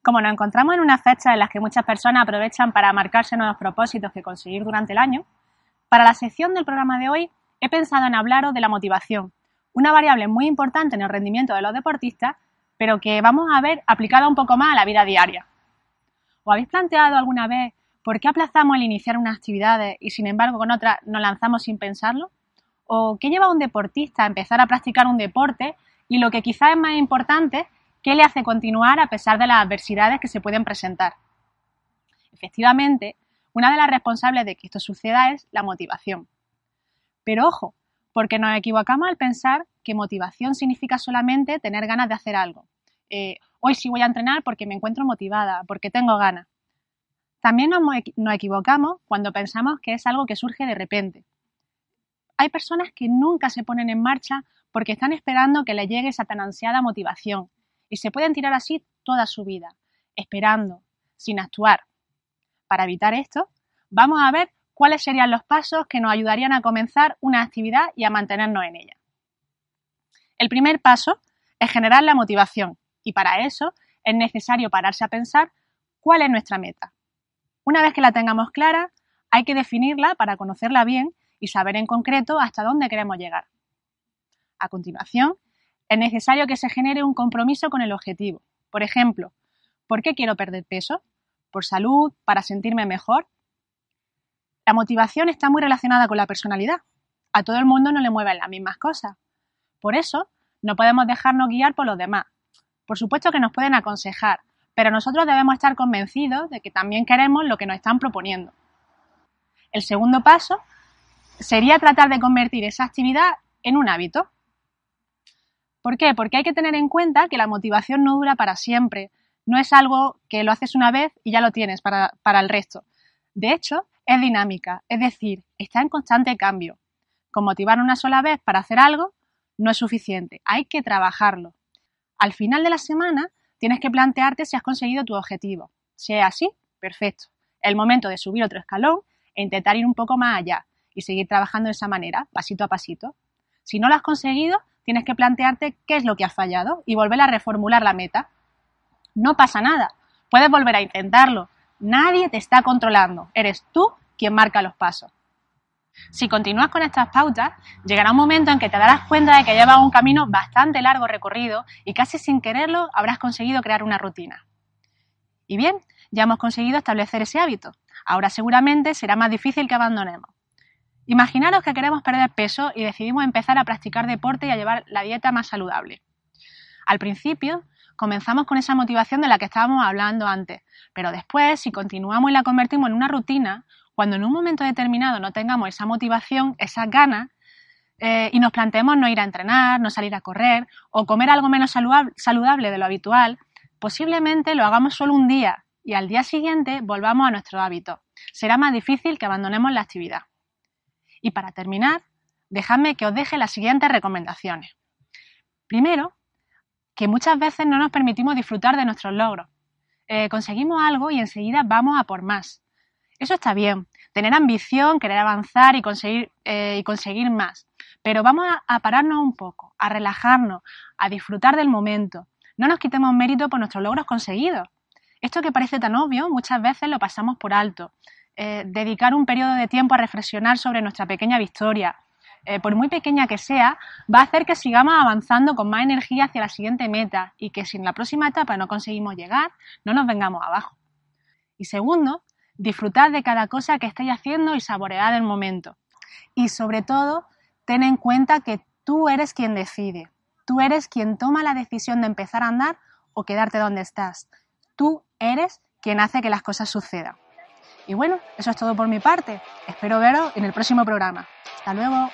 Como nos encontramos en una fecha en las que muchas personas aprovechan para marcarse nuevos propósitos que conseguir durante el año, para la sección del programa de hoy he pensado en hablaros de la motivación, una variable muy importante en el rendimiento de los deportistas, pero que vamos a ver aplicada un poco más a la vida diaria. ¿Os habéis planteado alguna vez por qué aplazamos el iniciar unas actividades y sin embargo con otras nos lanzamos sin pensarlo? ¿O qué lleva a un deportista a empezar a practicar un deporte y lo que quizás es más importante, qué le hace continuar a pesar de las adversidades que se pueden presentar? Efectivamente, una de las responsables de que esto suceda es la motivación. Pero ojo, porque nos equivocamos al pensar que motivación significa solamente tener ganas de hacer algo. Eh, hoy sí voy a entrenar porque me encuentro motivada, porque tengo ganas. También nos, nos equivocamos cuando pensamos que es algo que surge de repente. Hay personas que nunca se ponen en marcha porque están esperando que le llegue esa tan ansiada motivación y se pueden tirar así toda su vida, esperando, sin actuar. Para evitar esto, vamos a ver cuáles serían los pasos que nos ayudarían a comenzar una actividad y a mantenernos en ella. El primer paso es generar la motivación y para eso es necesario pararse a pensar cuál es nuestra meta. Una vez que la tengamos clara, hay que definirla para conocerla bien y saber en concreto hasta dónde queremos llegar. A continuación, es necesario que se genere un compromiso con el objetivo. Por ejemplo, ¿por qué quiero perder peso? ¿Por salud? ¿Para sentirme mejor? La motivación está muy relacionada con la personalidad. A todo el mundo no le mueven las mismas cosas. Por eso, no podemos dejarnos guiar por los demás. Por supuesto que nos pueden aconsejar, pero nosotros debemos estar convencidos de que también queremos lo que nos están proponiendo. El segundo paso sería tratar de convertir esa actividad en un hábito. ¿Por qué? Porque hay que tener en cuenta que la motivación no dura para siempre. No es algo que lo haces una vez y ya lo tienes para, para el resto. De hecho, es dinámica, es decir, está en constante cambio. Con motivar una sola vez para hacer algo no es suficiente, hay que trabajarlo. Al final de la semana tienes que plantearte si has conseguido tu objetivo. Si es así, perfecto. El momento de subir otro escalón e intentar ir un poco más allá y seguir trabajando de esa manera, pasito a pasito. Si no lo has conseguido, tienes que plantearte qué es lo que has fallado y volver a reformular la meta. No pasa nada, puedes volver a intentarlo. Nadie te está controlando, eres tú quien marca los pasos. Si continúas con estas pautas, llegará un momento en que te darás cuenta de que llevas un camino bastante largo recorrido y casi sin quererlo habrás conseguido crear una rutina. Y bien, ya hemos conseguido establecer ese hábito. Ahora seguramente será más difícil que abandonemos. Imaginaros que queremos perder peso y decidimos empezar a practicar deporte y a llevar la dieta más saludable. Al principio, comenzamos con esa motivación de la que estábamos hablando antes, pero después, si continuamos y la convertimos en una rutina, cuando en un momento determinado no tengamos esa motivación, esas ganas, eh, y nos planteemos no ir a entrenar, no salir a correr o comer algo menos saludable de lo habitual, posiblemente lo hagamos solo un día y al día siguiente volvamos a nuestro hábito. Será más difícil que abandonemos la actividad. Y para terminar, dejadme que os deje las siguientes recomendaciones. Primero, que muchas veces no nos permitimos disfrutar de nuestros logros. Eh, conseguimos algo y enseguida vamos a por más. Eso está bien, tener ambición, querer avanzar y conseguir, eh, y conseguir más. Pero vamos a, pararnos un poco, a relajarnos, a disfrutar del momento. No nos quitemos mérito por nuestros logros conseguidos. Esto que parece tan obvio, muchas veces lo pasamos por alto. Eh, dedicar un periodo de tiempo a reflexionar sobre nuestra pequeña victoria, eh, por muy pequeña que sea, va a hacer que sigamos avanzando con más energía hacia la siguiente meta y que si en la próxima etapa no conseguimos llegar, no nos vengamos abajo. Y segundo, disfrutar de cada cosa que estáis haciendo y saborear el momento. Y sobre todo, ten en cuenta que tú eres quien decide. Tú eres quien toma la decisión de empezar a andar o quedarte donde estás. Tú eres quien hace que las cosas sucedan. Y bueno, eso es todo por mi parte. Espero veros en el próximo programa. Hasta luego.